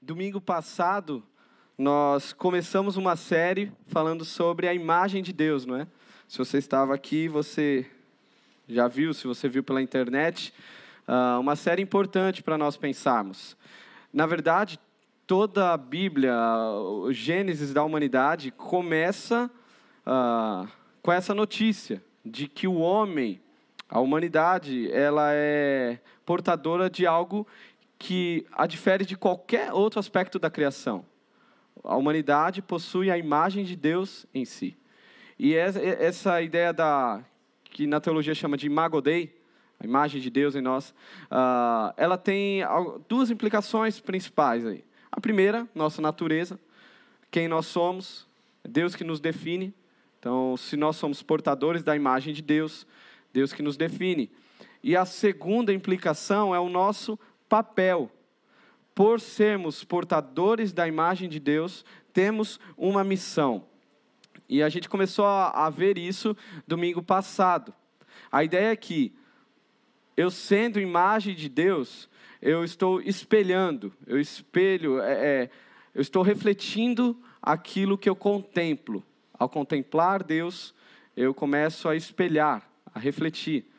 Domingo passado, nós começamos uma série falando sobre a imagem de Deus, não é? Se você estava aqui, você já viu, se você viu pela internet, uh, uma série importante para nós pensarmos. Na verdade, toda a Bíblia, o Gênesis da humanidade, começa uh, com essa notícia de que o homem, a humanidade, ela é portadora de algo que a difere de qualquer outro aspecto da criação. A humanidade possui a imagem de Deus em si. E essa ideia da que na teologia chama de imago Dei, a imagem de Deus em nós, uh, ela tem duas implicações principais aí. A primeira, nossa natureza, quem nós somos, Deus que nos define. Então, se nós somos portadores da imagem de Deus, Deus que nos define. E a segunda implicação é o nosso papel. Por sermos portadores da imagem de Deus, temos uma missão. E a gente começou a, ver isso domingo passado. A ideia é que, eu sendo imagem de Deus, eu estou espelhando, eu espelho, é, é, eu estou refletindo aquilo que eu contemplo. Ao contemplar Deus, eu começo a espelhar, a refletir.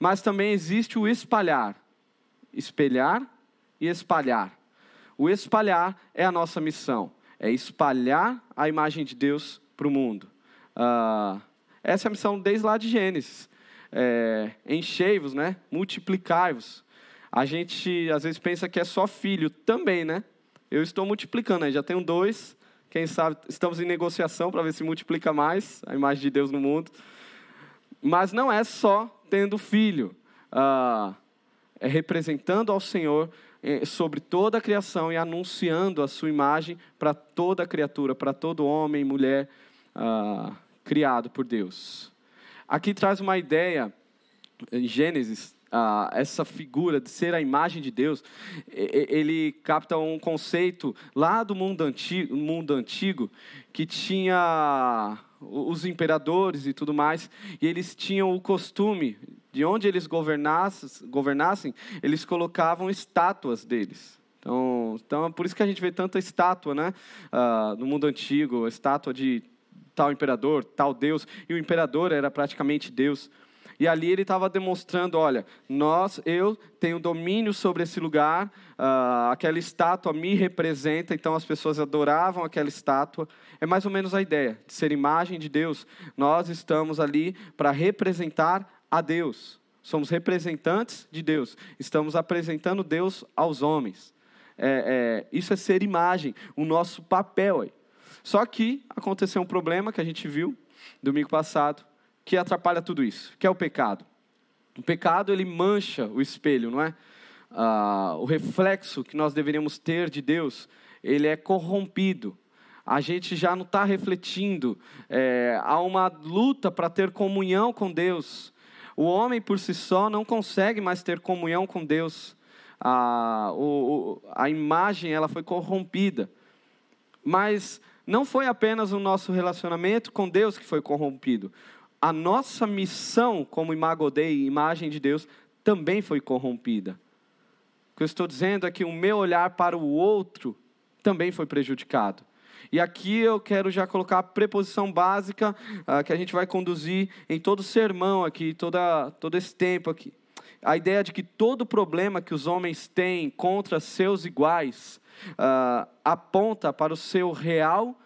Mas também existe o espalhar espelhar e espalhar. O espalhar é a nossa missão, é espalhar a imagem de Deus para o mundo. Uh, essa é a missão desde lá de Gênesis. É, enchei-vos, né? multiplicai-vos. A gente às vezes pensa que é só filho, também, né? Eu estou multiplicando, né? já tenho dois, quem sabe estamos em negociação para ver se multiplica mais a imagem de Deus no mundo. Mas não é só tendo filho. Uh, é representando ao Senhor é, sobre toda a criação e anunciando a sua imagem para toda criatura, para todo homem e mulher ah, criado por Deus. Aqui traz uma ideia, em Gênesis, ah, essa figura de ser a imagem de Deus, ele capta um conceito lá do mundo antigo, mundo antigo que tinha os imperadores e tudo mais, e eles tinham o costume de onde eles governassem, governassem eles colocavam estátuas deles. Então, então, é por isso que a gente vê tanta estátua né? Uh, no mundo antigo, estátua de tal imperador, tal Deus, e o imperador era praticamente Deus. E ali ele estava demonstrando, olha, nós, eu tenho domínio sobre esse lugar, uh, aquela estátua me representa, então as pessoas adoravam aquela estátua. É mais ou menos a ideia de ser imagem de Deus. Nós estamos ali para representar a Deus. Somos representantes de Deus. Estamos apresentando Deus aos homens. É, é, isso é ser imagem, o nosso papel aí. Só que aconteceu um problema que a gente viu domingo passado, que atrapalha tudo isso, que é o pecado. O pecado ele mancha o espelho, não é? Ah, o reflexo que nós deveríamos ter de Deus, ele é corrompido. A gente já não está refletindo. É, há uma luta para ter comunhão com Deus. O homem por si só não consegue mais ter comunhão com Deus. A, o, a imagem ela foi corrompida. Mas não foi apenas o nosso relacionamento com Deus que foi corrompido. A nossa missão como imago Dei, imagem de Deus, também foi corrompida. O que eu estou dizendo é que o meu olhar para o outro também foi prejudicado. E aqui eu quero já colocar a preposição básica uh, que a gente vai conduzir em todo o sermão aqui, toda, todo esse tempo aqui. A ideia de que todo problema que os homens têm contra seus iguais uh, aponta para o seu real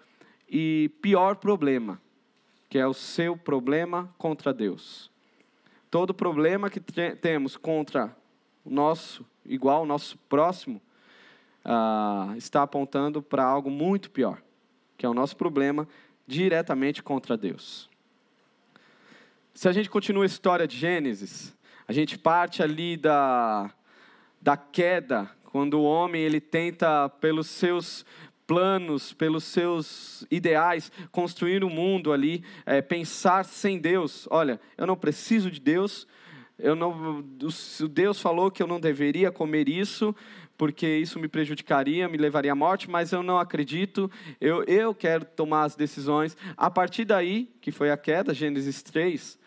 e pior problema, que é o seu problema contra Deus. Todo problema que temos contra o nosso igual, o nosso próximo, uh, está apontando para algo muito pior que é o nosso problema, diretamente contra Deus. Se a gente continua a história de Gênesis, a gente parte ali da, da queda, quando o homem ele tenta, pelos seus planos, pelos seus ideais, construir o um mundo ali, é, pensar sem Deus. Olha, eu não preciso de Deus, eu não, Deus falou que eu não deveria comer isso, porque isso me prejudicaria, me levaria à morte, mas eu não acredito, eu, eu quero tomar as decisões. A partir daí, que foi a queda, Gênesis 3,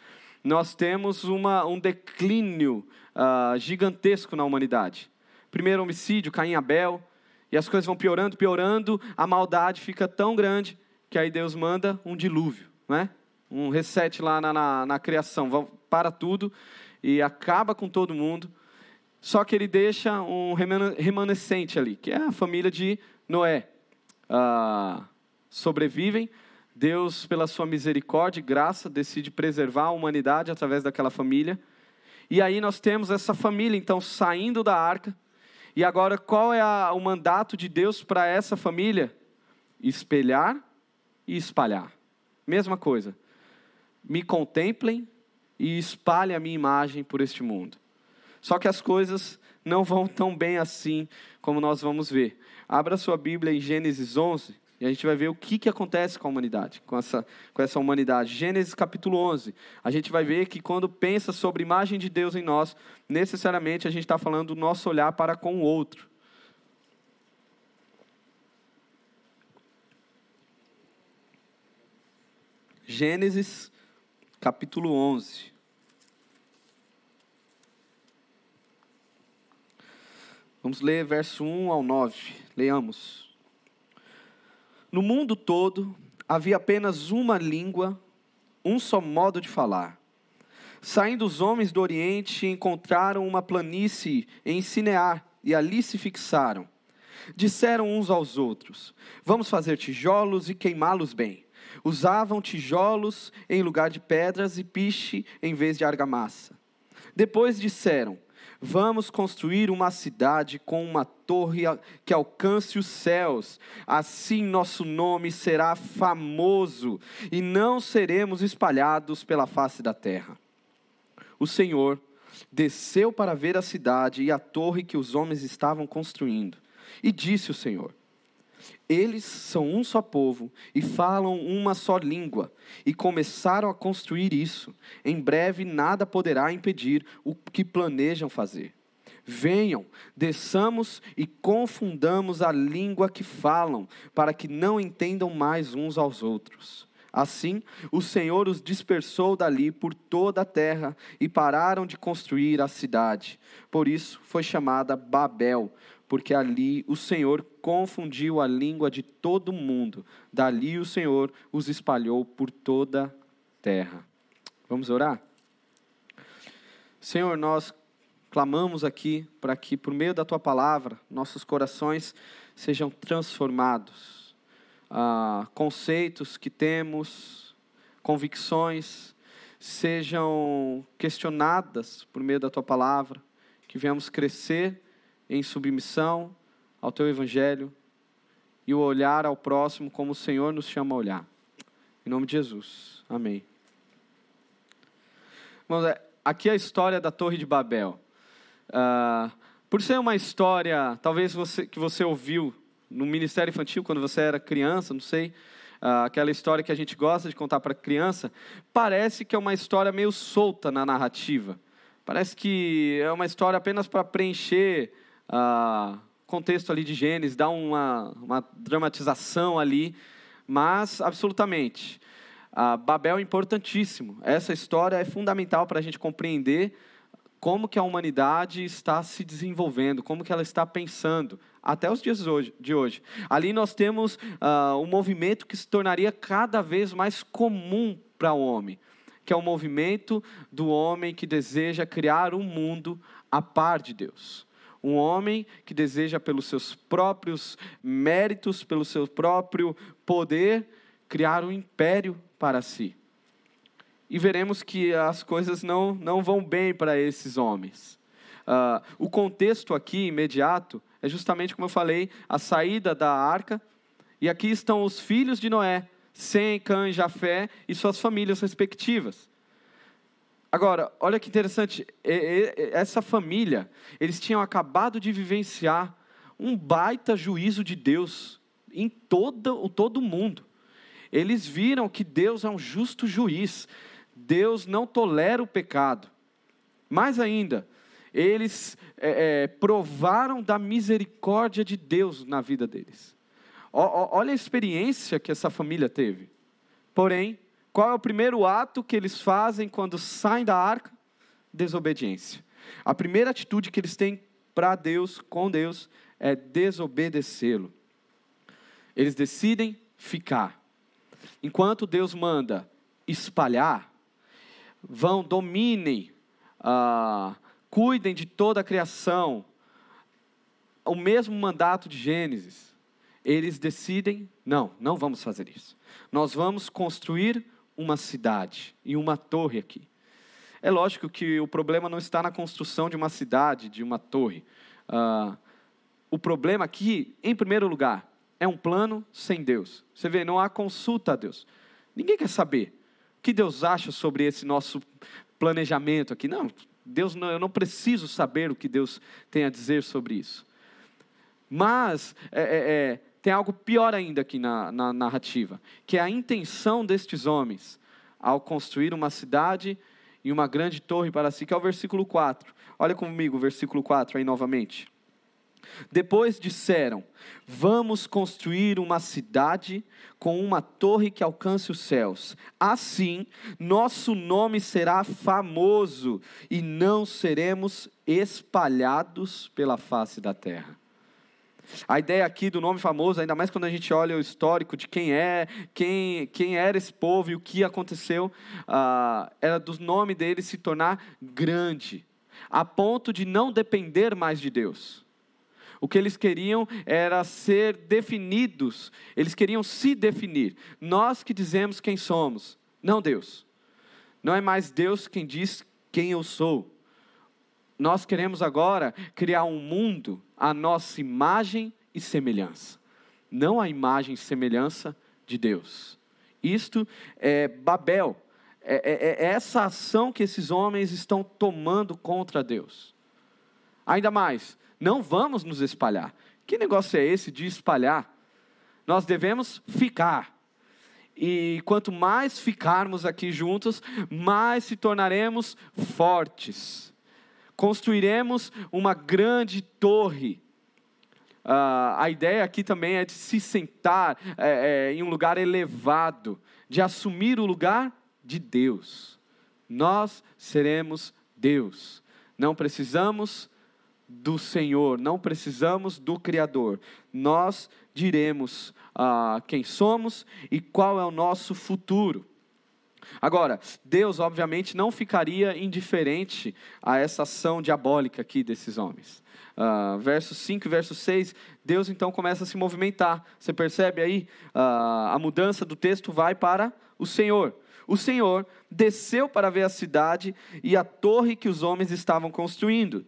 nós temos uma, um declínio uh, gigantesco na humanidade. Primeiro homicídio, Caim e Abel, E as coisas vão piorando, piorando, a maldade fica tão grande que aí Deus manda um dilúvio, né? um reset lá na, na, na criação, para tudo e acaba com todo mundo. Só que ele deixa um remanescente ali, que é a família de Noé. Ah, sobrevivem, Deus, pela sua misericórdia e graça, decide preservar a humanidade através daquela família. E aí nós temos essa família, então, saindo da arca. E agora, qual é a, o mandato de Deus para essa família? Espelhar e espalhar. Mesma coisa. Me contemplem e espalhem a minha imagem por este mundo. Só que as coisas não vão tão bem assim como nós vamos ver. Abra sua Bíblia em Gênesis 11 e a gente vai ver o que, que acontece com a humanidade, com essa, com essa humanidade. Gênesis capítulo 11. A gente vai ver que quando pensa sobre a imagem de Deus em nós, necessariamente a gente está falando do nosso olhar para com o outro. Gênesis capítulo 11. Vamos ler verso 1 ao 9. Leamos. No mundo todo havia apenas uma língua, um só modo de falar. Saindo os homens do Oriente, encontraram uma planície em Sinear e ali se fixaram. Disseram uns aos outros: Vamos fazer tijolos e queimá-los bem. Usavam tijolos em lugar de pedras e piche em vez de argamassa. Depois disseram: Vamos construir uma cidade com uma torre que alcance os céus. Assim nosso nome será famoso e não seremos espalhados pela face da terra. O Senhor desceu para ver a cidade e a torre que os homens estavam construindo. E disse o Senhor: eles são um só povo e falam uma só língua, e começaram a construir isso. Em breve nada poderá impedir o que planejam fazer. Venham, desçamos e confundamos a língua que falam, para que não entendam mais uns aos outros. Assim, o Senhor os dispersou dali por toda a terra e pararam de construir a cidade. Por isso foi chamada Babel, porque ali o Senhor confundiu a língua de todo mundo. Dali o Senhor os espalhou por toda a terra. Vamos orar? Senhor, nós clamamos aqui para que, por meio da tua palavra, nossos corações sejam transformados. Ah, conceitos que temos, convicções, sejam questionadas por meio da tua palavra, que venhamos crescer em submissão ao teu evangelho e o olhar ao próximo como o Senhor nos chama a olhar. Em nome de Jesus. Amém. Irmãos, é, aqui é a história da Torre de Babel. Uh, por ser uma história, talvez você, que você ouviu no Ministério Infantil quando você era criança, não sei, uh, aquela história que a gente gosta de contar para criança, parece que é uma história meio solta na narrativa. Parece que é uma história apenas para preencher contexto ali de Gênesis, dar uma, uma dramatização ali, mas absolutamente. Uh, Babel é importantíssimo. Essa história é fundamental para a gente compreender como que a humanidade está se desenvolvendo, como que ela está pensando, até os dias de hoje. Ali nós temos uh, um movimento que se tornaria cada vez mais comum para o homem, que é o movimento do homem que deseja criar um mundo a par de Deus. Um homem que deseja, pelos seus próprios méritos, pelo seu próprio poder, criar um império para si. E veremos que as coisas não, não vão bem para esses homens. Uh, o contexto aqui, imediato, é justamente como eu falei, a saída da arca. E aqui estão os filhos de Noé, Sem, Cã e Jafé, e suas famílias respectivas. Agora, olha que interessante, essa família, eles tinham acabado de vivenciar um baita juízo de Deus em todo, todo o mundo. Eles viram que Deus é um justo juiz, Deus não tolera o pecado. Mais ainda, eles é, é, provaram da misericórdia de Deus na vida deles. Olha a experiência que essa família teve. Porém, qual é o primeiro ato que eles fazem quando saem da arca? Desobediência. A primeira atitude que eles têm para Deus, com Deus, é desobedecê-lo. Eles decidem ficar. Enquanto Deus manda espalhar, vão, dominem, ah, cuidem de toda a criação, o mesmo mandato de Gênesis. Eles decidem: não, não vamos fazer isso. Nós vamos construir uma cidade e uma torre aqui. É lógico que o problema não está na construção de uma cidade, de uma torre. Ah, o problema aqui, em primeiro lugar, é um plano sem Deus. Você vê, não há consulta a Deus. Ninguém quer saber o que Deus acha sobre esse nosso planejamento aqui. Não, Deus não, eu não preciso saber o que Deus tem a dizer sobre isso. Mas é, é, é, tem algo pior ainda aqui na, na narrativa, que é a intenção destes homens ao construir uma cidade e uma grande torre para si, que é o versículo 4. Olha comigo o versículo 4 aí novamente. Depois disseram: Vamos construir uma cidade com uma torre que alcance os céus. Assim, nosso nome será famoso e não seremos espalhados pela face da terra. A ideia aqui do nome famoso, ainda mais quando a gente olha o histórico de quem é, quem, quem era esse povo e o que aconteceu, uh, era do nome dele se tornar grande, a ponto de não depender mais de Deus. O que eles queriam era ser definidos, eles queriam se definir. Nós que dizemos quem somos, não Deus. Não é mais Deus quem diz quem eu sou. Nós queremos agora criar um mundo à nossa imagem e semelhança, não a imagem e semelhança de Deus. Isto é Babel, é, é, é essa ação que esses homens estão tomando contra Deus. Ainda mais, não vamos nos espalhar. Que negócio é esse de espalhar? Nós devemos ficar. E quanto mais ficarmos aqui juntos, mais se tornaremos fortes. Construiremos uma grande torre. Uh, a ideia aqui também é de se sentar é, é, em um lugar elevado, de assumir o lugar de Deus. Nós seremos Deus. Não precisamos do Senhor, não precisamos do Criador. Nós diremos ah, quem somos e qual é o nosso futuro. Agora, Deus, obviamente, não ficaria indiferente a essa ação diabólica aqui desses homens. Uh, verso 5 e verso 6, Deus então começa a se movimentar. Você percebe aí? Uh, a mudança do texto vai para o Senhor. O Senhor desceu para ver a cidade e a torre que os homens estavam construindo.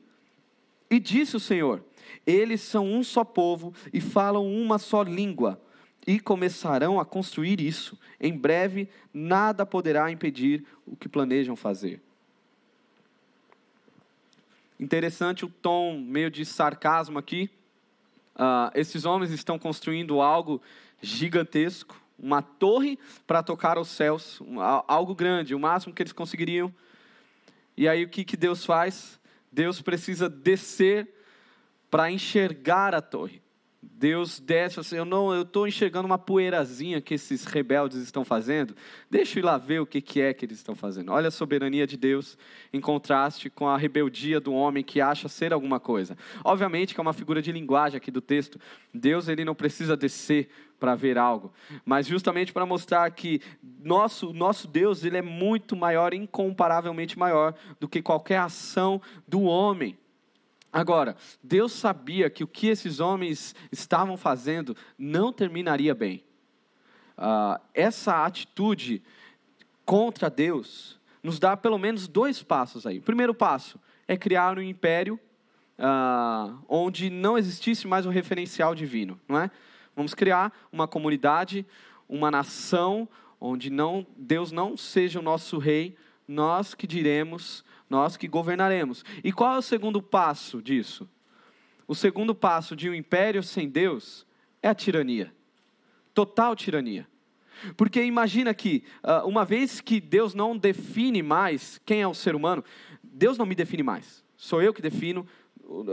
E disse o Senhor: Eles são um só povo e falam uma só língua, e começarão a construir isso. Em breve, nada poderá impedir o que planejam fazer. Interessante o tom meio de sarcasmo aqui. Uh, esses homens estão construindo algo gigantesco, uma torre para tocar aos céus, um, algo grande, o máximo que eles conseguiriam. E aí o que, que Deus faz? Deus precisa descer para enxergar a torre. Deus desce assim, eu não, eu estou enxergando uma poeirazinha que esses rebeldes estão fazendo. Deixa eu ir lá ver o que, que é que eles estão fazendo. Olha a soberania de Deus em contraste com a rebeldia do homem que acha ser alguma coisa. Obviamente que é uma figura de linguagem aqui do texto. Deus ele não precisa descer para ver algo, mas justamente para mostrar que nosso nosso Deus ele é muito maior, incomparavelmente maior do que qualquer ação do homem. Agora, Deus sabia que o que esses homens estavam fazendo não terminaria bem. Uh, essa atitude contra Deus nos dá pelo menos dois passos aí. O primeiro passo é criar um império uh, onde não existisse mais um referencial divino, não é? Vamos criar uma comunidade, uma nação onde não Deus não seja o nosso rei, nós que diremos nós que governaremos. E qual é o segundo passo disso? O segundo passo de um império sem Deus é a tirania total tirania. Porque imagina que, ah, uma vez que Deus não define mais quem é o ser humano, Deus não me define mais, sou eu que defino,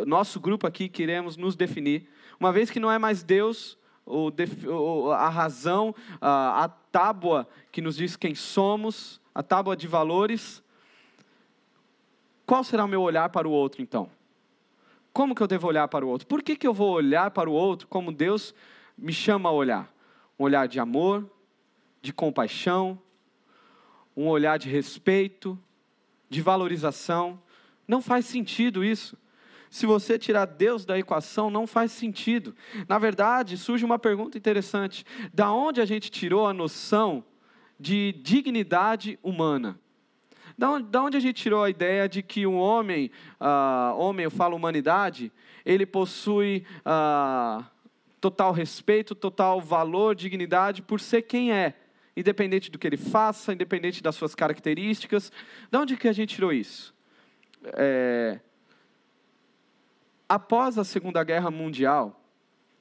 nosso grupo aqui queremos nos definir. Uma vez que não é mais Deus a razão, a tábua que nos diz quem somos, a tábua de valores, qual será o meu olhar para o outro então? Como que eu devo olhar para o outro? Por que, que eu vou olhar para o outro como Deus me chama a olhar? Um olhar de amor, de compaixão, um olhar de respeito, de valorização. Não faz sentido isso. Se você tirar Deus da equação, não faz sentido. Na verdade, surge uma pergunta interessante: da onde a gente tirou a noção de dignidade humana? Da onde, da onde a gente tirou a ideia de que um homem, uh, homem, eu falo humanidade, ele possui uh, total respeito, total valor, dignidade por ser quem é, independente do que ele faça, independente das suas características. Da onde que a gente tirou isso? É, após a Segunda Guerra Mundial,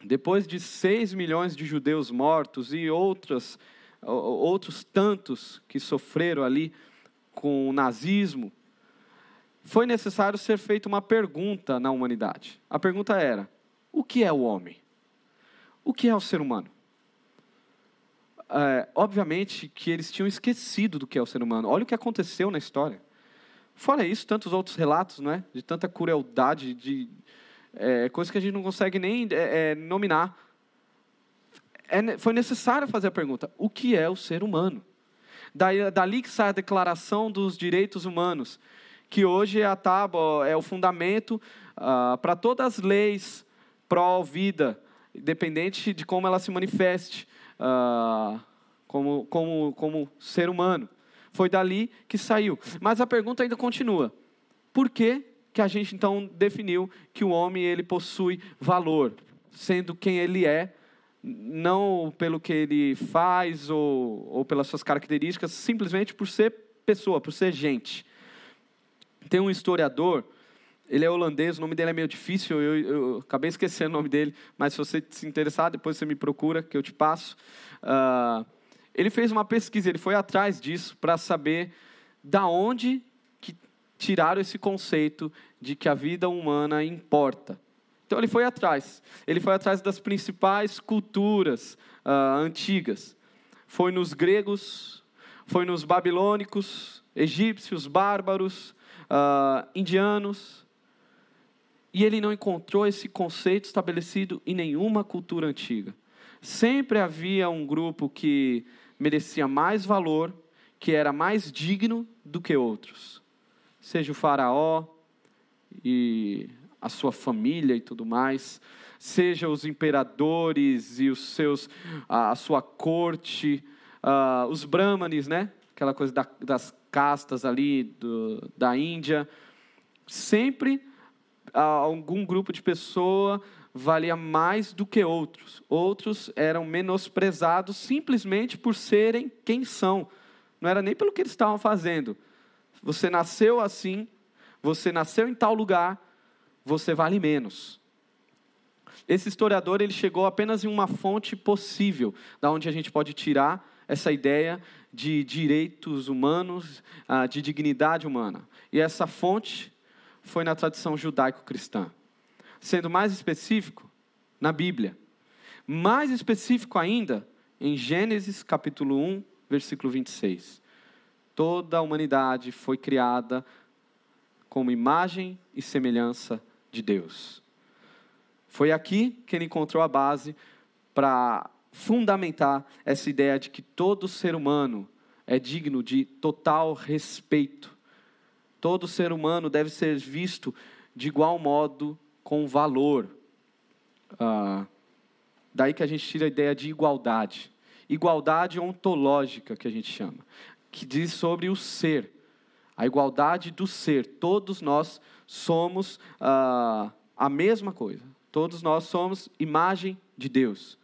depois de 6 milhões de judeus mortos e outros tantos que sofreram ali com o nazismo, foi necessário ser feita uma pergunta na humanidade. A pergunta era: o que é o homem? O que é o ser humano? É, obviamente que eles tinham esquecido do que é o ser humano. Olha o que aconteceu na história. Fora isso, tantos outros relatos, não é? De tanta crueldade, de é, coisas que a gente não consegue nem é, é, nominar. É, foi necessário fazer a pergunta: o que é o ser humano? Dali que sai a Declaração dos Direitos Humanos, que hoje é a tábua, é o fundamento ah, para todas as leis pró-vida, independente de como ela se manifeste ah, como, como, como ser humano. Foi dali que saiu. Mas a pergunta ainda continua: por que que a gente então definiu que o homem ele possui valor, sendo quem ele é, não pelo que ele faz ou, ou pelas suas características, simplesmente por ser pessoa, por ser gente. Tem um historiador, ele é holandês, o nome dele é meio difícil, eu, eu acabei esquecendo o nome dele, mas se você se interessar, depois você me procura, que eu te passo. Uh, ele fez uma pesquisa, ele foi atrás disso para saber da onde tiraram esse conceito de que a vida humana importa. Então ele foi atrás. Ele foi atrás das principais culturas uh, antigas. Foi nos gregos, foi nos babilônicos, egípcios, bárbaros, uh, indianos. E ele não encontrou esse conceito estabelecido em nenhuma cultura antiga. Sempre havia um grupo que merecia mais valor, que era mais digno do que outros seja o Faraó e a sua família e tudo mais, seja os imperadores e os seus, a, sua corte, os brahmanes, né? Aquela coisa da, das castas ali do, da Índia. Sempre algum grupo de pessoa valia mais do que outros. Outros eram menosprezados simplesmente por serem quem são. Não era nem pelo que eles estavam fazendo, você nasceu assim, você nasceu em tal lugar, você vale menos. Esse historiador ele chegou apenas em uma fonte possível, da onde a gente pode tirar essa ideia de direitos humanos, ah, de dignidade humana. E essa fonte foi na tradição judaico-cristã. Sendo mais específico, na Bíblia. Mais específico ainda, em Gênesis capítulo 1, versículo 26. Toda a humanidade foi criada como imagem e semelhança de Deus. Foi aqui que ele encontrou a base para fundamentar essa ideia de que todo ser humano é digno de total respeito. Todo ser humano deve ser visto de igual modo, com valor. Ah, daí que a gente tira a ideia de igualdade. Igualdade ontológica, que a gente chama que diz sobre o ser, a igualdade do ser. Todos nós somos ah, a mesma coisa. Todos nós somos imagem de Deus.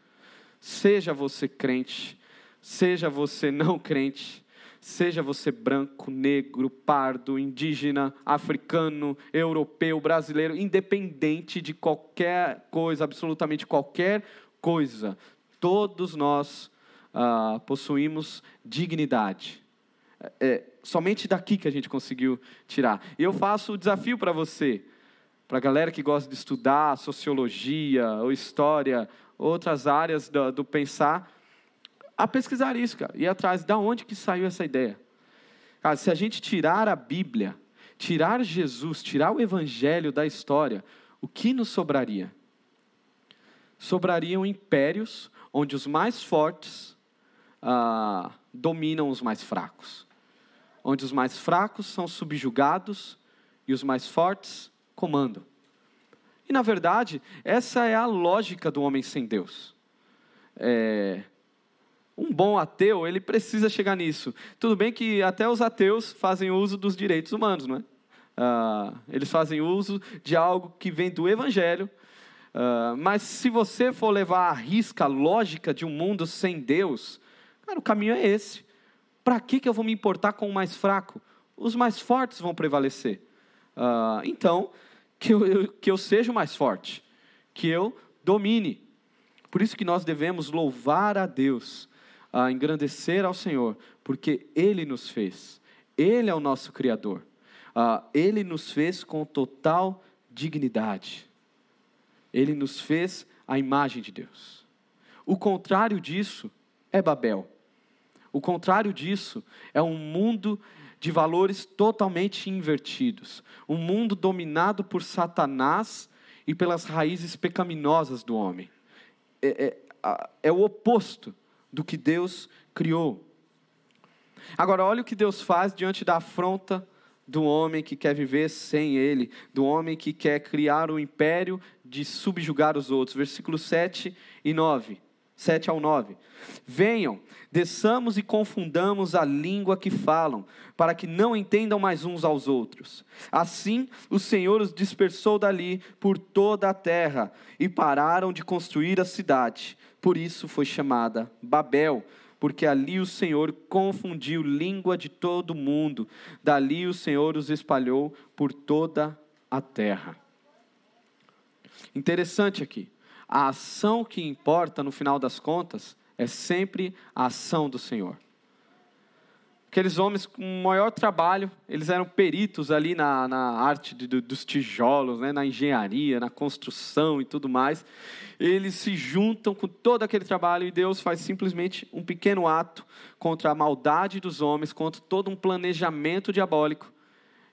Seja você crente, seja você não crente, seja você branco, negro, pardo, indígena, africano, europeu, brasileiro, independente de qualquer coisa, absolutamente qualquer coisa, todos nós ah, possuímos dignidade é somente daqui que a gente conseguiu tirar. E eu faço o desafio para você, para a galera que gosta de estudar sociologia ou história, outras áreas do, do pensar, a pesquisar isso, cara, e atrás de onde que saiu essa ideia. Cara, se a gente tirar a Bíblia, tirar Jesus, tirar o Evangelho da história, o o que nos sobraria? Sobrariam impérios onde os mais fortes ah, dominam os mais fracos, onde os mais fracos são subjugados e os mais fortes comandam. E, na verdade, essa é a lógica do homem sem Deus. É, um bom ateu, ele precisa chegar nisso. Tudo bem que até os ateus fazem uso dos direitos humanos, não é? Ah, eles fazem uso de algo que vem do Evangelho, ah, mas se você for levar à risca a lógica de um mundo sem Deus, cara, o caminho é esse. Para que, que eu vou me importar com o mais fraco? Os mais fortes vão prevalecer. Uh, então, que eu, eu, que eu seja o mais forte, que eu domine. Por isso que nós devemos louvar a Deus, uh, engrandecer ao Senhor, porque Ele nos fez, Ele é o nosso Criador, uh, Ele nos fez com total dignidade, Ele nos fez a imagem de Deus. O contrário disso é Babel. O contrário disso é um mundo de valores totalmente invertidos, um mundo dominado por Satanás e pelas raízes pecaminosas do homem. É, é, é o oposto do que Deus criou. Agora, olha o que Deus faz diante da afronta do homem que quer viver sem Ele, do homem que quer criar um império de subjugar os outros. Versículos 7 e 9. 7 ao 9. Venham, desçamos e confundamos a língua que falam, para que não entendam mais uns aos outros. Assim, o Senhor os dispersou dali por toda a terra e pararam de construir a cidade. Por isso foi chamada Babel, porque ali o Senhor confundiu língua de todo mundo. Dali o Senhor os espalhou por toda a terra. Interessante aqui a ação que importa no final das contas é sempre a ação do Senhor. Aqueles homens com maior trabalho, eles eram peritos ali na, na arte de, dos tijolos, né, na engenharia, na construção e tudo mais. Eles se juntam com todo aquele trabalho e Deus faz simplesmente um pequeno ato contra a maldade dos homens, contra todo um planejamento diabólico.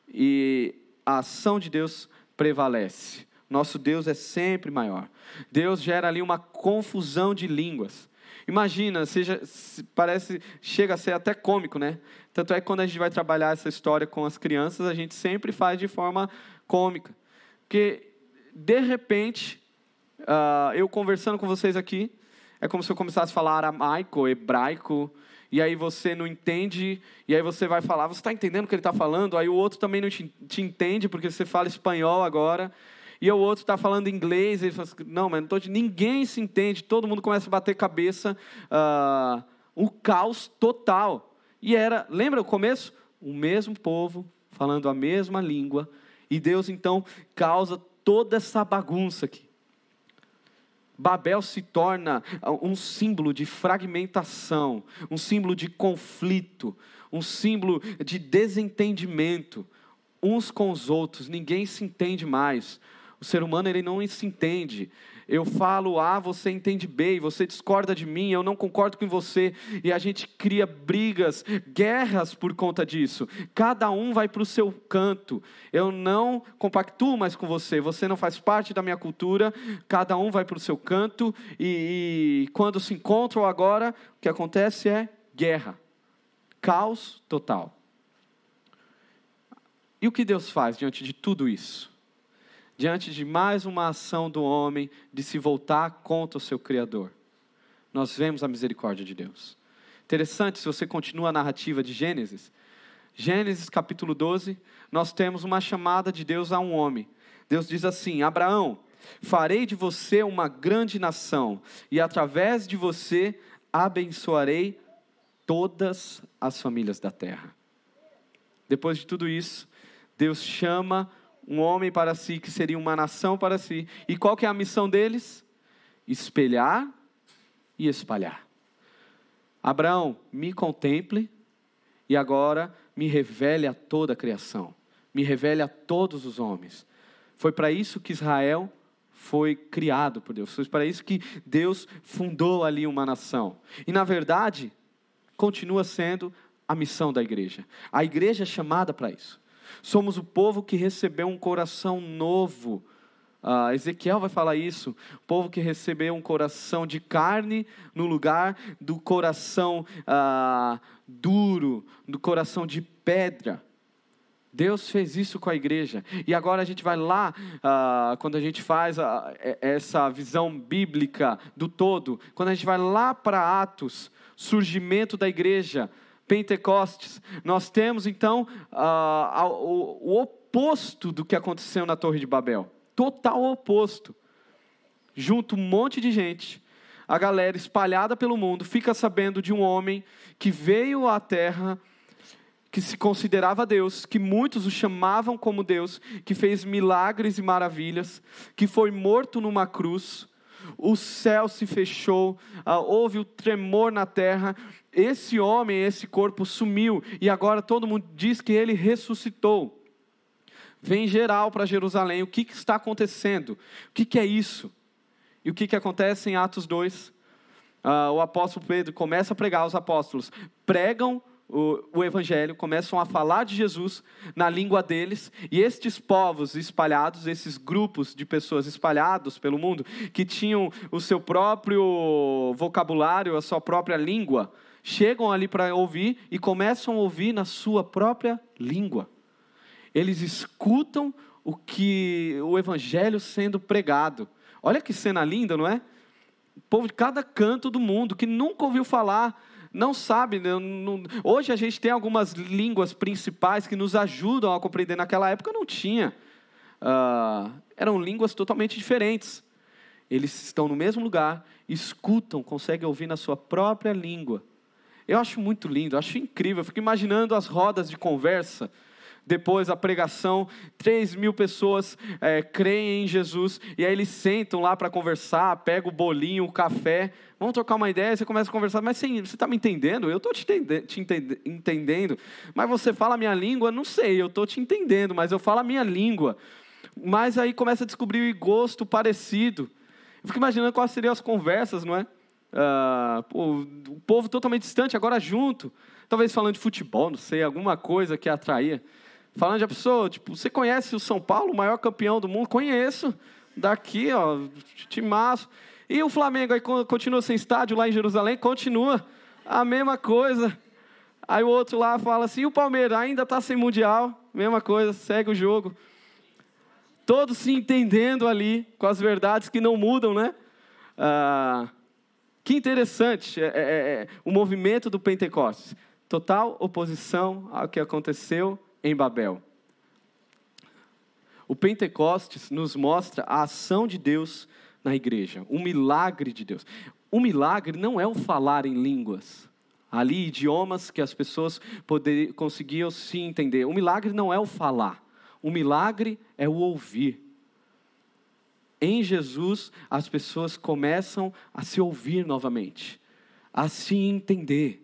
E a ação de Deus prevalece. Nosso Deus é sempre maior. Deus gera ali uma confusão de línguas. Imagina, seja, parece, chega a ser até cômico, né? Tanto é que quando a gente vai trabalhar essa história com as crianças, a gente sempre faz de forma cômica. Porque, de repente, uh, eu conversando com vocês aqui, é como se eu começasse a falar aramaico, hebraico, e aí você não entende, e aí você vai falar, você está entendendo o que ele está falando? Aí o outro também não te, te entende, porque você fala espanhol agora e o outro está falando inglês, e ele fala assim, não, mas ninguém se entende, todo mundo começa a bater cabeça, uh, um caos total. E era, lembra o começo? O mesmo povo, falando a mesma língua, e Deus então causa toda essa bagunça aqui. Babel se torna um símbolo de fragmentação, um símbolo de conflito, um símbolo de desentendimento uns com os outros, ninguém se entende mais. O ser humano ele não se entende. Eu falo A, você entende B, você discorda de mim, eu não concordo com você, e a gente cria brigas, guerras por conta disso. Cada um vai para o seu canto. Eu não compactuo mais com você, você não faz parte da minha cultura, cada um vai para o seu canto, e, e quando se encontram agora, o que acontece é guerra, caos total. E o que Deus faz diante de tudo isso? Diante de mais uma ação do homem de se voltar contra o seu Criador. Nós vemos a misericórdia de Deus. Interessante, se você continua a narrativa de Gênesis, Gênesis capítulo 12, nós temos uma chamada de Deus a um homem. Deus diz assim: Abraão, farei de você uma grande nação, e através de você abençoarei todas as famílias da terra. Depois de tudo isso, Deus chama um homem para si, que seria uma nação para si. E qual que é a missão deles? Espelhar e espalhar. Abraão, me contemple e agora me revele a toda a criação, me revele a todos os homens. Foi para isso que Israel foi criado por Deus, foi para isso que Deus fundou ali uma nação. E na verdade, continua sendo a missão da igreja. A igreja é chamada para isso. Somos o povo que recebeu um coração novo Uh, Ezequiel vai falar isso. O povo que recebeu um coração de carne no lugar do coração uh, duro, do coração de pedra. Deus fez isso com a igreja. E agora a gente vai lá, uh, quando a gente faz a, essa visão bíblica do todo, quando a gente vai lá para Atos, surgimento da igreja, Pentecostes, nós temos então uh, o, o oposto do que aconteceu na Torre de Babel total oposto. Junto um monte de gente, a galera espalhada pelo mundo fica sabendo de um homem que veio à terra que se considerava Deus, que muitos o chamavam como Deus, que fez milagres e maravilhas, que foi morto numa cruz, o céu se fechou, ah, houve o tremor na terra, esse homem, esse corpo sumiu, e agora todo mundo diz que ele ressuscitou. Vem geral para Jerusalém, o que, que, está acontecendo? O que, que é isso? E o que, que acontece em Atos 2? Uh, ah, o apóstolo Pedro começa a pregar, os apóstolos pregam o, o, evangelho, começam a falar de Jesus na língua deles, e estes povos espalhados, esses grupos de pessoas espalhados pelo mundo, que tinham o seu próprio vocabulário, a sua própria língua, chegam ali para ouvir e começam a ouvir na sua própria língua. Eles escutam o que o evangelho sendo pregado. Olha que cena linda, não é? O povo de cada canto do mundo que nunca ouviu falar não sabe. Não, não, hoje a gente tem algumas línguas principais que nos ajudam a compreender. Naquela época não tinha. Uh, eram línguas totalmente diferentes. Eles estão no mesmo lugar, escutam, conseguem ouvir na sua própria língua. Eu acho muito lindo, acho incrível. Eu fico imaginando as rodas de conversa depois da pregação, 3 mil pessoas é, creem em Jesus, e aí eles sentam lá para conversar, pega o bolinho, o café, vamos trocar uma ideia, você começa a conversar, mas você está me entendendo? Eu estou te, te entendendo, mas você fala a minha língua? Não sei, eu estou te entendendo, mas eu falo a minha língua. Mas aí começa a descobrir gosto parecido. Eu fico imaginando quais seriam as conversas, não é? Uh, o povo totalmente distante, agora junto. Talvez falando de futebol, não sei, alguma coisa que atraía. Falando de pessoa, tipo, você conhece o São Paulo, o maior campeão do mundo? Conheço. Daqui, ó, timaço. E o Flamengo aí continua sem estádio lá em Jerusalém? Continua. A mesma coisa. Aí o outro lá fala assim: e o Palmeiras ainda está sem mundial? Mesma coisa, segue o jogo. Todos se entendendo ali com as verdades que não mudam, né? Ah, que interessante é, é, é, o movimento do Pentecostes. Total oposição ao que aconteceu em Babel. O Pentecostes nos mostra a ação de Deus na igreja, o milagre de Deus. O milagre não é o falar em línguas, ali idiomas que as pessoas poder, conseguiam se entender. O milagre não é o falar, o milagre é o ouvir. Em Jesus, as pessoas começam a se ouvir novamente, a se entender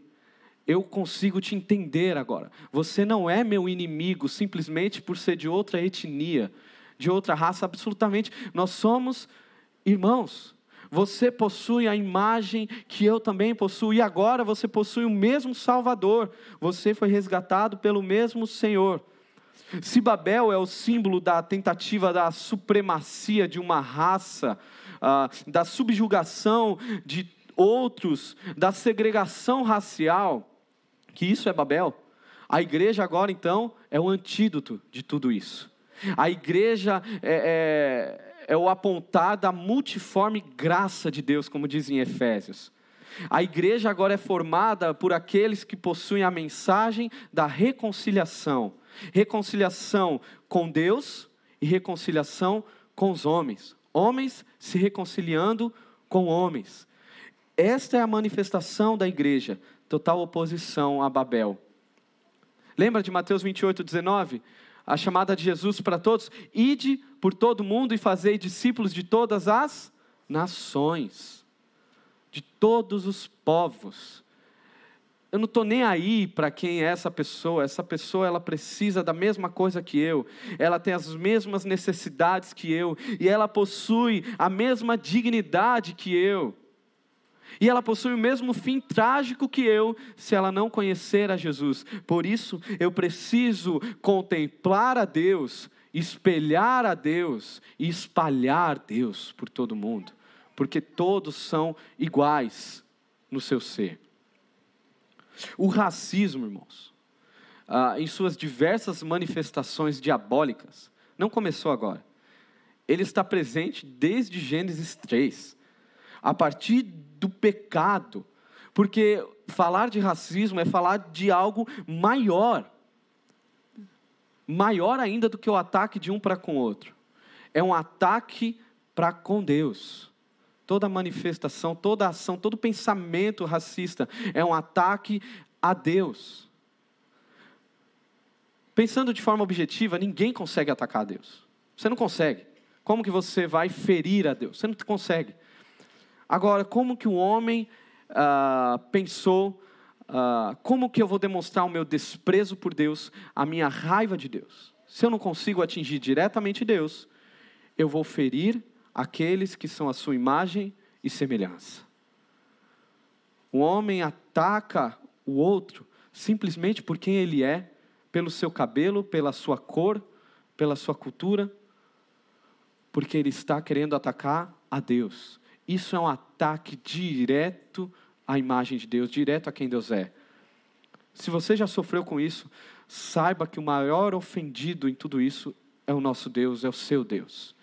eu consigo te entender agora. Você não é meu inimigo simplesmente por ser de outra etnia, de outra raça, absolutamente. Nós somos irmãos. Você possui a imagem que eu também possuo, e agora você possui o mesmo Salvador. Você foi resgatado pelo mesmo Senhor. Se Babel é o símbolo da tentativa da supremacia de uma raça, uh, da subjugação de outros, da segregação racial, que isso é Babel. A igreja agora, então, é o antídoto de tudo isso. A igreja é, é, é o apontar da multiforme graça de Deus, como diz em Efésios. A igreja agora é formada por aqueles que possuem a mensagem da reconciliação reconciliação com Deus e reconciliação com os homens. Homens se reconciliando com homens. Esta é a manifestação da igreja, total oposição a Babel. Lembra de Mateus 28, 19? A chamada de Jesus para todos: ide por todo mundo e fazei discípulos de todas as nações, de todos os povos. Eu não estou nem aí para quem é essa pessoa. Essa pessoa ela precisa da mesma coisa que eu. Ela tem as mesmas necessidades que eu e ela possui a mesma dignidade que eu. E ela possui o mesmo fim trágico que eu, se ela não conhecer a Jesus. Por isso, eu preciso contemplar a Deus espelhar a Deus e espalhar Deus por todo mundo, porque todos são iguais no seu ser. O racismo, irmãos, ah, em suas diversas manifestações diabólicas, não começou agora. Ele está presente desde Gênesis 3, a partir do pecado, porque falar de racismo é falar de algo maior, maior ainda do que o ataque de um para com o outro. É um ataque para com Deus. Toda manifestação, toda ação, todo pensamento racista é um ataque a Deus. Pensando de forma objetiva, ninguém consegue atacar a Deus. Você não consegue. Como que você vai ferir a Deus? Você não consegue. Agora, como que o homem uh, pensou, uh, como que eu vou demonstrar o meu desprezo por Deus, a minha raiva de Deus? Se eu não consigo atingir diretamente Deus, eu vou ferir aqueles que são a sua imagem e semelhança. O homem ataca o outro simplesmente por quem ele é, pelo seu cabelo, pela sua cor, pela sua cultura, porque ele está querendo atacar a Deus. Isso é um ataque direto à imagem de Deus, direto a quem Deus é. Se você já sofreu com isso, saiba que o maior ofendido em tudo isso é o nosso Deus, é o seu Deus.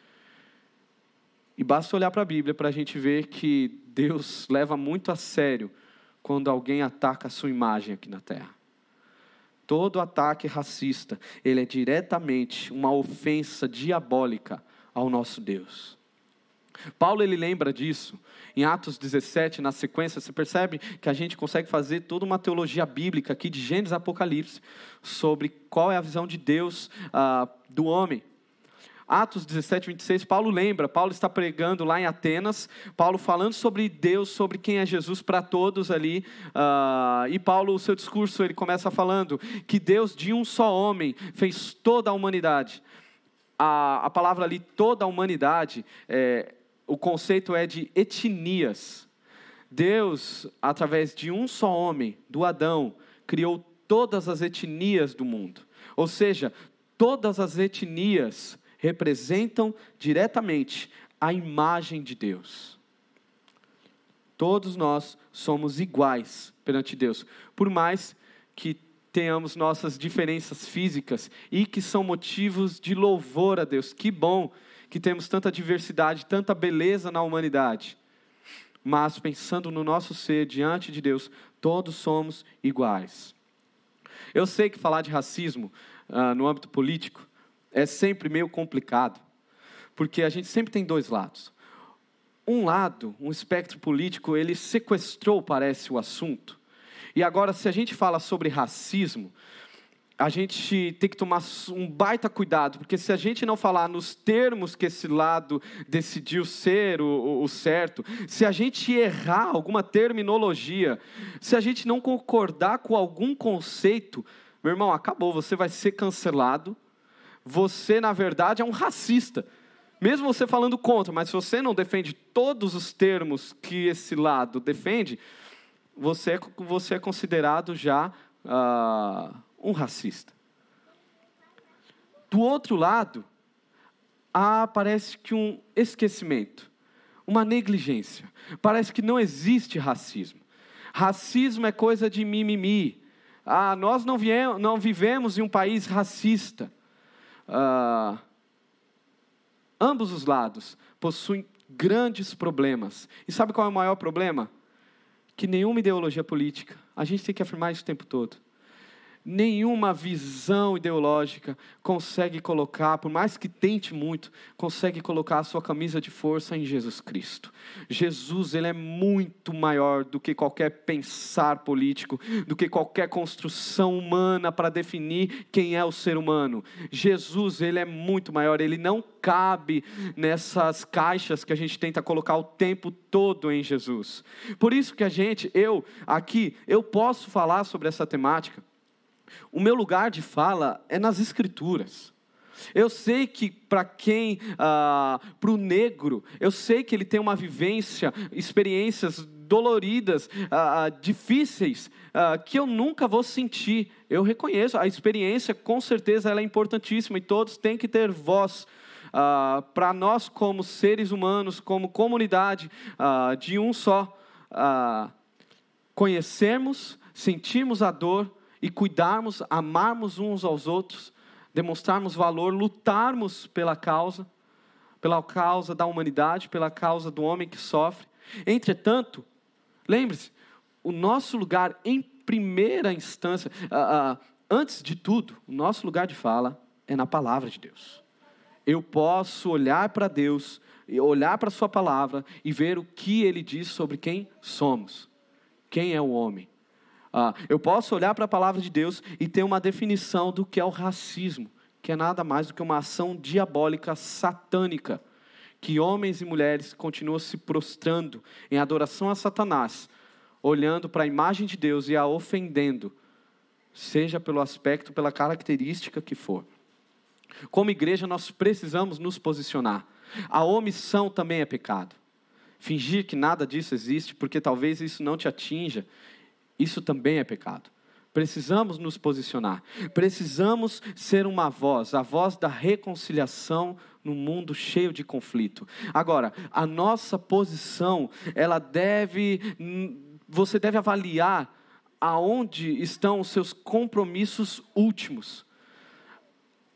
E basta olhar para a Bíblia para a gente ver que Deus leva muito a sério quando alguém ataca a sua imagem aqui na terra. Todo ataque racista, ele é diretamente uma ofensa diabólica ao nosso Deus. Paulo ele lembra disso. Em Atos 17, na sequência, você percebe que a gente consegue fazer toda uma teologia bíblica aqui de Gênesis Apocalipse sobre qual é a visão de Deus ah, do homem. Atos 17, 26, Paulo lembra, Paulo está pregando lá em Atenas, Paulo falando sobre Deus, sobre quem é Jesus para todos ali, uh, e Paulo, o seu discurso, ele começa falando que Deus de um só homem fez toda a humanidade. A, a palavra ali, toda a humanidade, é, o conceito é de etnias. Deus, através de um só homem, do Adão, criou todas as etnias do mundo. Ou seja, todas as etnias representam diretamente a imagem de Deus. Todos nós somos iguais perante Deus, por mais que tenhamos nossas diferenças físicas e que são motivos de louvor a Deus. Que bom que temos tanta diversidade, tanta beleza na humanidade. Mas pensando no nosso ser diante de Deus, todos somos iguais. Eu sei que falar de racismo uh, no âmbito político é sempre meio complicado, porque a gente sempre tem dois lados. Um lado, um espectro político, ele sequestrou, parece, o assunto. E agora, se a gente fala sobre racismo, a gente tem que tomar um baita cuidado, porque se a gente não falar nos termos que esse lado decidiu ser o, o, certo, se a gente errar alguma terminologia, se a gente não concordar com algum conceito, meu irmão, acabou, você vai ser cancelado, você, na verdade, é um racista. Mesmo você falando contra, mas se você não defende todos os termos que esse lado defende, você é, você é considerado já uh, um racista. Do outro lado, há, parece que um esquecimento, uma negligência. Parece que não existe racismo. Racismo é coisa de mimimi. Ah, nós não, viemos, não vivemos em um país racista. Ah, ambos os lados possuem grandes problemas. E sabe qual é o maior problema? Que nenhuma ideologia política, a gente tem que afirmar isso o tempo todo nenhuma visão ideológica consegue colocar, por mais que tente muito, consegue colocar a sua camisa de força em Jesus Cristo. Jesus, ele é muito maior do que qualquer pensar político, do que qualquer construção humana para definir quem é o ser humano. Jesus, ele é muito maior, ele não cabe nessas caixas que a gente tenta colocar o tempo todo em Jesus. Por isso que a gente, eu aqui, eu posso falar sobre essa temática o meu lugar de fala é nas Escrituras. Eu sei que para quem, ah, para o negro, eu sei que ele tem uma vivência, experiências doloridas, ah, ah, difíceis, ah, que eu nunca vou sentir. Eu reconheço, a experiência com certeza ela é importantíssima e todos têm que ter voz. Uh, para nós, como seres humanos, como comunidade uh, de um só, conhecermos, sentirmos a dor e cuidarmos, amarmos uns aos outros, demonstrarmos valor, lutarmos pela causa, pela causa da humanidade, pela causa do homem que sofre. Entretanto, lembre-se, o nosso lugar em primeira instância, antes de tudo, o nosso lugar de fala é na palavra de Deus eu posso olhar para Deus, olhar para a Sua palavra e ver o que Ele diz sobre quem somos, quem é o homem. Ah, eu posso olhar para a palavra de Deus e ter uma definição do que é o racismo, que é nada mais do que uma ação diabólica satânica, que homens e mulheres continuam se prostrando em adoração a Satanás, olhando para a imagem de Deus e a ofendendo, seja pelo aspecto, pela característica que for. Como igreja, nós precisamos nos posicionar. A omissão também é pecado. Fingir que nada disso existe, porque talvez isso não te atinja, isso também é pecado. Precisamos nos posicionar. Precisamos ser uma voz, a voz da reconciliação no mundo cheio de conflito. Agora, a nossa posição, ela deve você deve avaliar aonde estão os seus compromissos últimos.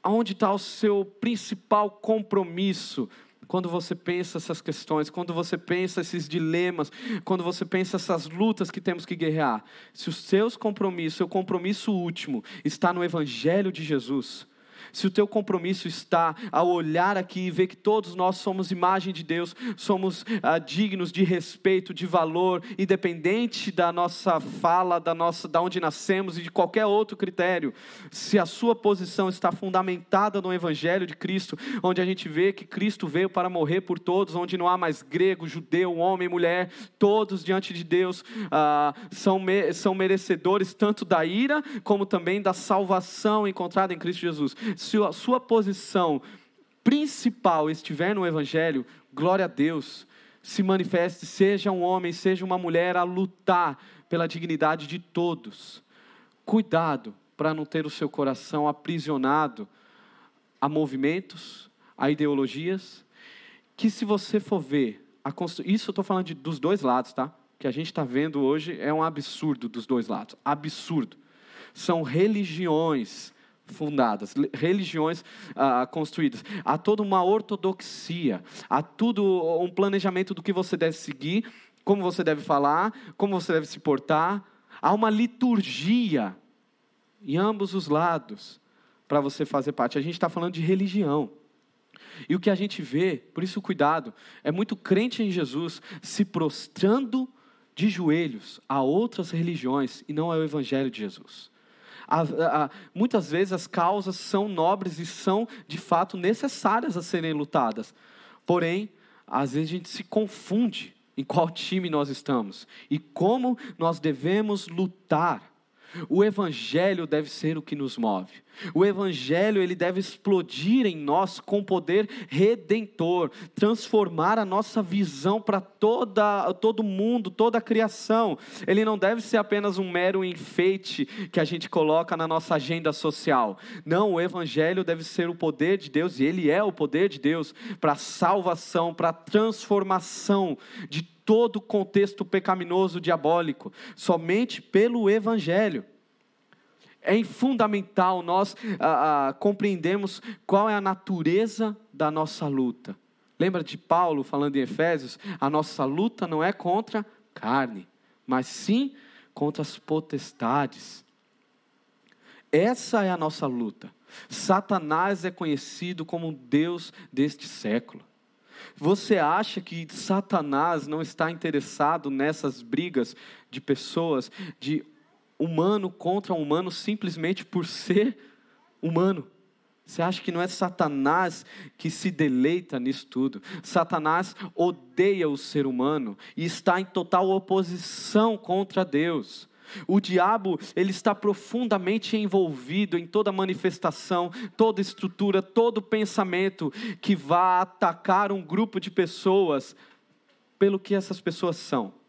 Aonde está o seu principal compromisso? Quando você pensa essas questões, quando você pensa esses dilemas, quando você pensa essas lutas que temos que guerrear, se os seus compromissos, seu compromisso último está no Evangelho de Jesus, se o teu compromisso está ao olhar aqui e ver que todos nós somos imagem de Deus, somos ah, dignos de respeito, de valor, independente da nossa fala, da nossa, da onde nascemos e de qualquer outro critério, se a sua posição está fundamentada no Evangelho de Cristo, onde a gente vê que Cristo veio para morrer por todos, onde não há mais grego, judeu, homem, mulher, todos diante de Deus ah, são, me, são merecedores tanto da ira como também da salvação encontrada em Cristo Jesus se a sua posição principal estiver no Evangelho, glória a Deus, se manifeste, seja um homem, seja uma mulher, a lutar pela dignidade de todos. Cuidado para não ter o seu coração aprisionado a movimentos, a ideologias, que se você for ver, constru... isso eu estou falando de, dos dois lados, tá? que a gente está vendo hoje é um absurdo dos dois lados, absurdo. São religiões fundadas, religiões ah, construídas. Há toda uma ortodoxia, há tudo um planejamento do que você deve seguir, como você deve falar, como você deve se portar. Há uma liturgia em ambos os lados para você fazer parte. A gente está falando de religião. E o que a gente vê, por isso cuidado, é muito crente em Jesus se prostrando de joelhos a outras religiões e não ao Evangelho de Jesus a, a, muitas vezes as causas são nobres e são de fato necessárias a serem lutadas. Porém, às vezes a gente se confunde em qual time nós estamos e como nós devemos lutar o evangelho deve ser o que nos move. O evangelho ele deve explodir em nós com poder redentor, transformar a nossa visão para toda todo mundo, toda a criação. Ele não deve ser apenas um mero enfeite que a gente coloca na nossa agenda social. Não, o evangelho deve ser o poder de Deus e ele é o poder de Deus para salvação, para transformação de todo o contexto pecaminoso diabólico, somente pelo Evangelho. É fundamental nós ah, ah, compreendermos qual é a natureza da nossa luta. Lembra de Paulo falando em Efésios? A nossa luta não é contra carne, mas sim contra as potestades. Essa é a nossa luta. Satanás é conhecido como o Deus deste século. Você acha que Satanás não está interessado nessas brigas de pessoas, de humano contra humano, simplesmente por ser humano? Você acha que não é Satanás que se deleita nisso tudo? Satanás odeia o ser humano e está em total oposição contra Deus. O diabo, ele está profundamente envolvido em toda manifestação, toda estrutura, todo pensamento que vá atacar um grupo de pessoas pelo que essas pessoas são.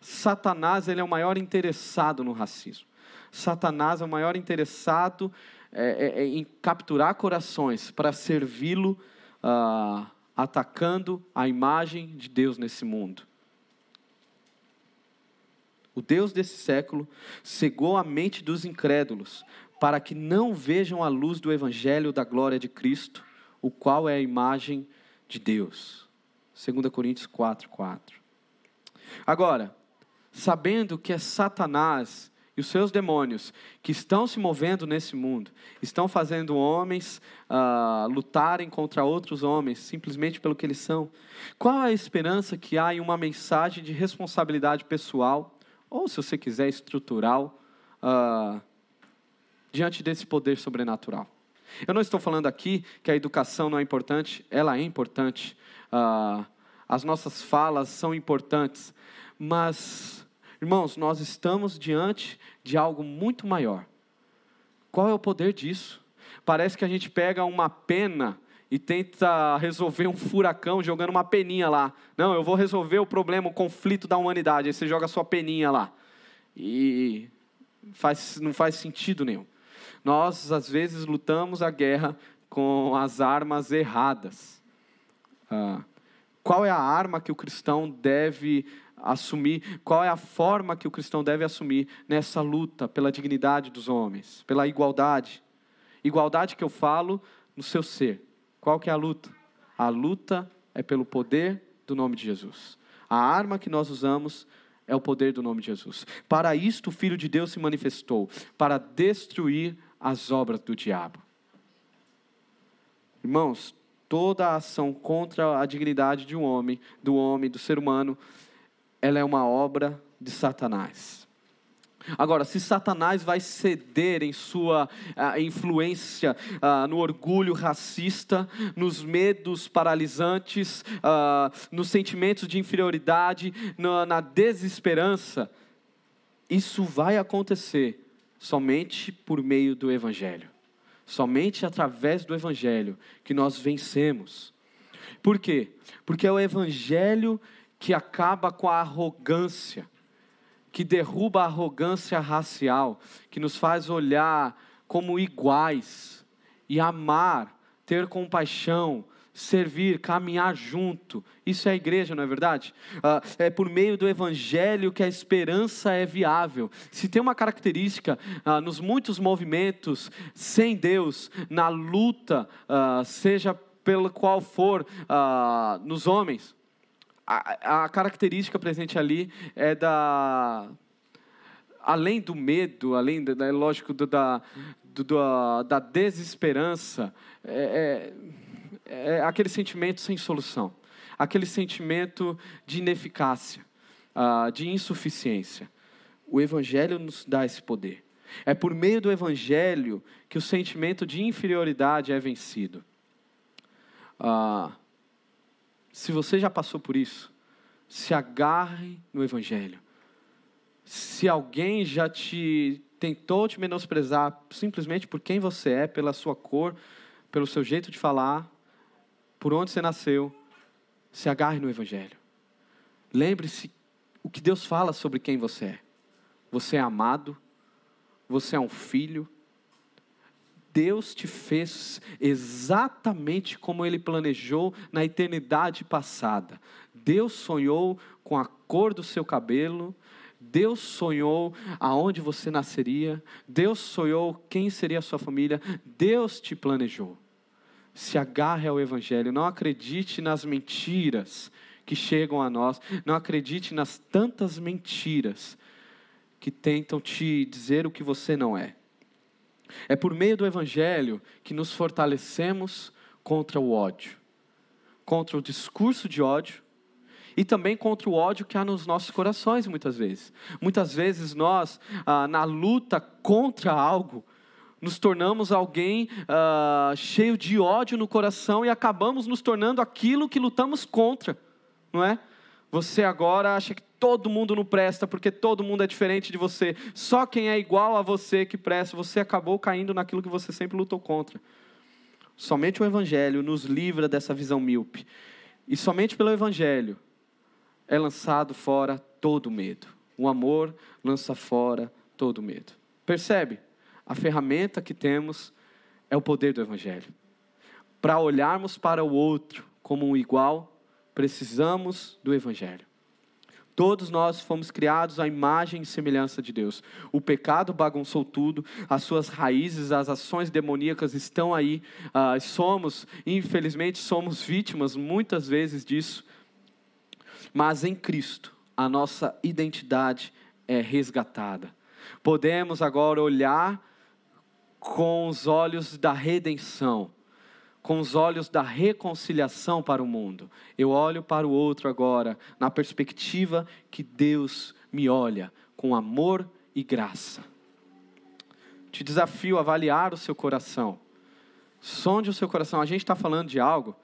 Satanás ele é o maior interessado no racismo. Satanás é o maior interessado é, é, é em capturar corações para servi-lo, ah, atacando a imagem de Deus nesse mundo. O Deus desse século cegou a mente dos incrédulos para que não vejam a luz do evangelho da glória de Cristo, o qual é a imagem de Deus. 2 Coríntios 4, 4. Agora, sabendo que é Satanás e os seus demônios que estão se movendo nesse mundo, estão fazendo homens uh, lutarem contra outros homens, simplesmente pelo que eles são, qual a esperança que há em uma mensagem de responsabilidade pessoal, ou se você quiser, estrutural, uh, diante desse poder sobrenatural? Eu não estou falando aqui que a educação não é importante, ela é importante. Uh, as nossas falas são importantes, mas, irmãos, nós estamos diante de algo muito maior. Qual é o poder disso? Parece que a gente pega uma pena e tenta resolver um furacão jogando uma peninha lá. Não, eu vou resolver o problema, o conflito da humanidade. Aí você joga sua peninha lá. E faz, não faz sentido nenhum. Nós, às vezes, lutamos a guerra com as armas erradas. Ah, qual é a arma que o cristão deve assumir? Qual é a forma que o cristão deve assumir nessa luta pela dignidade dos homens, pela igualdade? Igualdade que eu falo no seu ser. Qual que é a luta? A luta é pelo poder do nome de Jesus. A arma que nós usamos é o poder do nome de Jesus. Para isto o Filho de Deus se manifestou, para destruir as obras do diabo. Irmãos, toda ação contra a dignidade de um homem, do homem, do ser humano, ela é uma obra de Satanás. Agora, se Satanás vai ceder em sua uh, influência uh, no orgulho racista, nos medos paralisantes, uh, nos sentimentos de inferioridade, na, na desesperança, isso vai acontecer somente por meio do Evangelho. Somente através do Evangelho que nós vencemos. Por quê? Porque é o Evangelho que acaba com a arrogância, que derruba a arrogância racial, que nos faz olhar como iguais e amar, ter compaixão, servir, caminhar junto. Isso é a igreja, não é verdade? Ah, é por meio do evangelho que a esperança é viável. Se tem uma característica ah, nos muitos movimentos sem Deus, na luta, ah, seja pelo qual for, nos homens, a, a característica presente ali é da além do medo, além, da, é lógico, do, da, do, da, da desesperança, é, é, é, aquele sentimento sem solução, aquele sentimento de ineficácia, uh, de insuficiência. O Evangelho nos dá esse poder. É por meio do Evangelho que o sentimento de inferioridade é vencido. Uh, se você já passou por isso, se agarre no Evangelho. Se alguém já te tentou te menosprezar simplesmente por quem você é, pela sua cor, pelo seu jeito de falar, por onde você nasceu, se agarre no Evangelho. Lembre-se o que Deus fala sobre quem você é. Você é amado, você é um filho, Deus te fez exatamente como Ele planejou na eternidade passada. Deus sonhou com a cor do seu cabelo, Deus sonhou aonde você nasceria, Deus sonhou quem seria a sua família, Deus te planejou. Se agarre ao Evangelho, não acredite nas mentiras que chegam a nós, não acredite nas tantas mentiras que tentam te dizer o que você não é. É por meio do Evangelho que nos fortalecemos contra o ódio, contra o discurso de ódio e também contra o ódio que há nos nossos corações, muitas vezes. Muitas vezes nós, ah, na luta contra algo, nos tornamos alguém ah, cheio de ódio no coração e acabamos nos tornando aquilo que lutamos contra, não é? Você agora acha que todo mundo não presta porque todo mundo é diferente de você. Só quem é igual a você que presta. Você acabou caindo naquilo que você sempre lutou contra. Somente o Evangelho nos livra dessa visão míope. E somente pelo Evangelho é lançado fora todo medo. O amor lança fora todo medo. Percebe? A ferramenta que temos é o poder do Evangelho. Para olharmos para o outro como um igual, precisamos do Evangelho. Todos nós fomos criados à imagem e semelhança de Deus. O pecado bagunçou tudo, as suas raízes, as ações demoníacas estão aí. Uh, somos, infelizmente, somos vítimas muitas vezes disso. Mas em Cristo, a nossa identidade é resgatada. Podemos agora olhar com os olhos da redenção com os olhos da reconciliação para o mundo. Eu olho para o outro agora, na perspectiva que Deus me olha, com amor e graça. Te desafio a avaliar o seu coração. Sonde o seu coração. A gente está falando de algo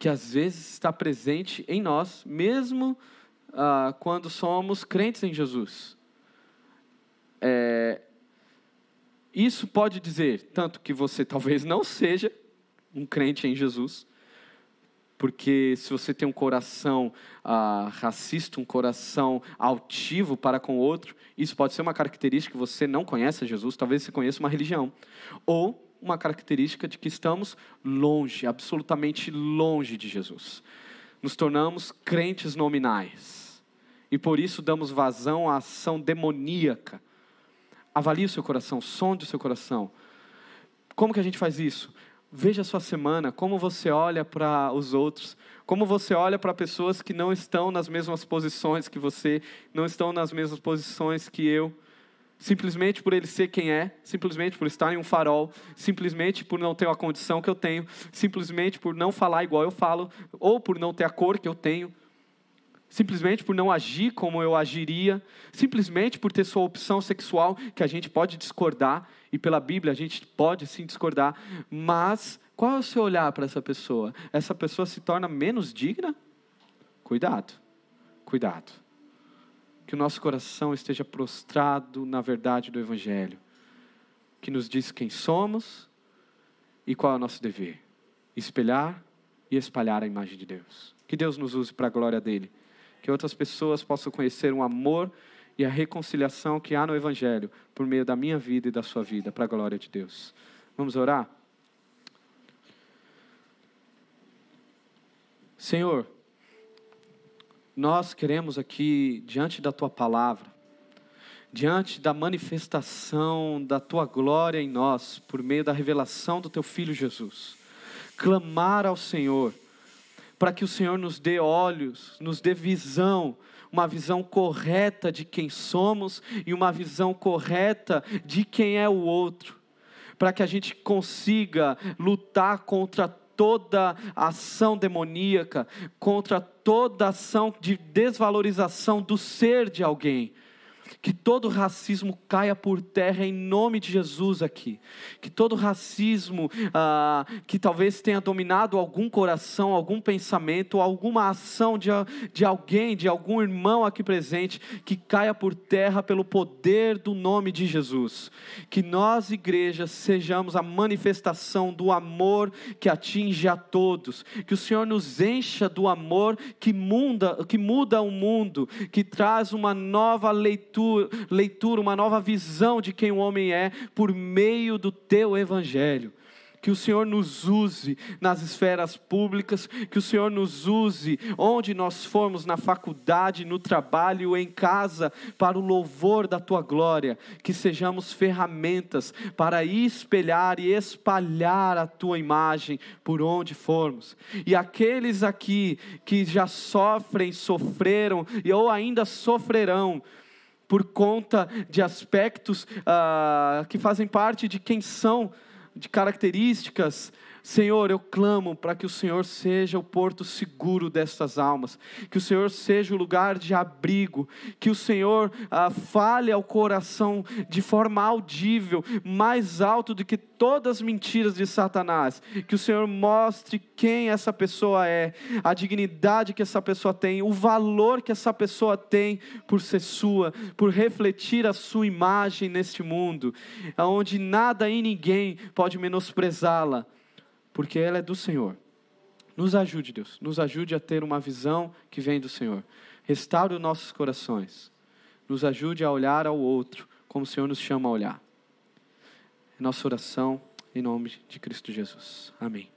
que às vezes está presente em nós, mesmo ah, quando somos crentes em Jesus. É, isso pode dizer tanto que você talvez não seja um crente em Jesus. Porque se você tem um coração ah, racista, um coração altivo para com o outro, isso pode ser uma característica que você não conhece Jesus, talvez você conheça uma religião. Ou uma característica de que estamos longe, absolutamente longe de Jesus. Nos tornamos crentes nominais. E por isso damos vazão à ação demoníaca. Avalie o seu coração, sonde o seu coração. Como que a gente faz isso? Veja a sua semana, como você olha para os outros, como você olha para pessoas que não estão nas mesmas posições que você, não estão nas mesmas posições que eu, simplesmente por ele ser quem é, simplesmente por estar em um farol, simplesmente por não ter a condição que eu tenho, simplesmente por não falar igual eu falo, ou por não ter a cor que eu tenho, simplesmente por não agir como eu agiria, simplesmente por ter sua opção sexual, que a gente pode discordar, e pela Bíblia a gente pode sim discordar, mas qual é o seu olhar para essa pessoa? Essa pessoa se torna menos digna? Cuidado, cuidado. Que o nosso coração esteja prostrado na verdade do Evangelho, que nos diz quem somos e qual é o nosso dever: espelhar e espalhar a imagem de Deus. Que Deus nos use para a glória dele que outras pessoas possam conhecer o amor e a reconciliação que há no Evangelho por meio da minha vida e da sua vida, para a glória de Deus. Vamos orar? Senhor, nós queremos aqui, diante da tua palavra, diante da manifestação da tua glória em nós, por meio da revelação do teu filho Jesus, clamar ao Senhor para que o Senhor nos dê olhos, nos dê visão, uma visão correta de quem somos e uma visão correta de quem é o outro, para que a gente consiga lutar contra toda ação demoníaca, contra toda ação de desvalorização do ser de alguém que todo racismo caia por terra em nome de Jesus aqui. Que todo racismo ah, que talvez tenha dominado algum coração, algum pensamento, alguma ação de, de alguém, de algum irmão aqui presente, que caia por terra pelo poder do nome de Jesus. Que nós, igreja, sejamos a manifestação do amor que atinge a todos. Que o Senhor nos encha do amor que muda, que muda o mundo, que traz uma nova leitura leitura, uma nova visão de quem o homem é por meio do teu evangelho. Que o Senhor nos use nas esferas públicas, que o Senhor nos use onde nós formos, na faculdade, no trabalho, em casa, para o louvor da tua glória, que sejamos ferramentas para espelhar e espalhar a tua imagem por onde formos. E aqueles aqui que já sofrem, sofreram ou ainda sofrerão, por conta de aspectos uh, que fazem parte de quem são, de características Senhor, eu clamo para que o Senhor seja o porto seguro destas almas, que o Senhor seja o lugar de abrigo, que o Senhor ah, fale ao coração de forma audível, mais alto do que todas as mentiras de Satanás, que o Senhor mostre quem essa pessoa é, a dignidade que essa pessoa tem, o valor que essa pessoa tem por ser sua, por refletir a sua imagem neste mundo, onde nada e ninguém pode menosprezá-la porque ela é do Senhor. Nos ajude, Deus, nos ajude a ter uma visão que vem do Senhor. Restaure os nossos corações. nos ajude a olhar ao outro como o Senhor nos chama a olhar. É nossa oração em nome de Cristo Jesus. Amém.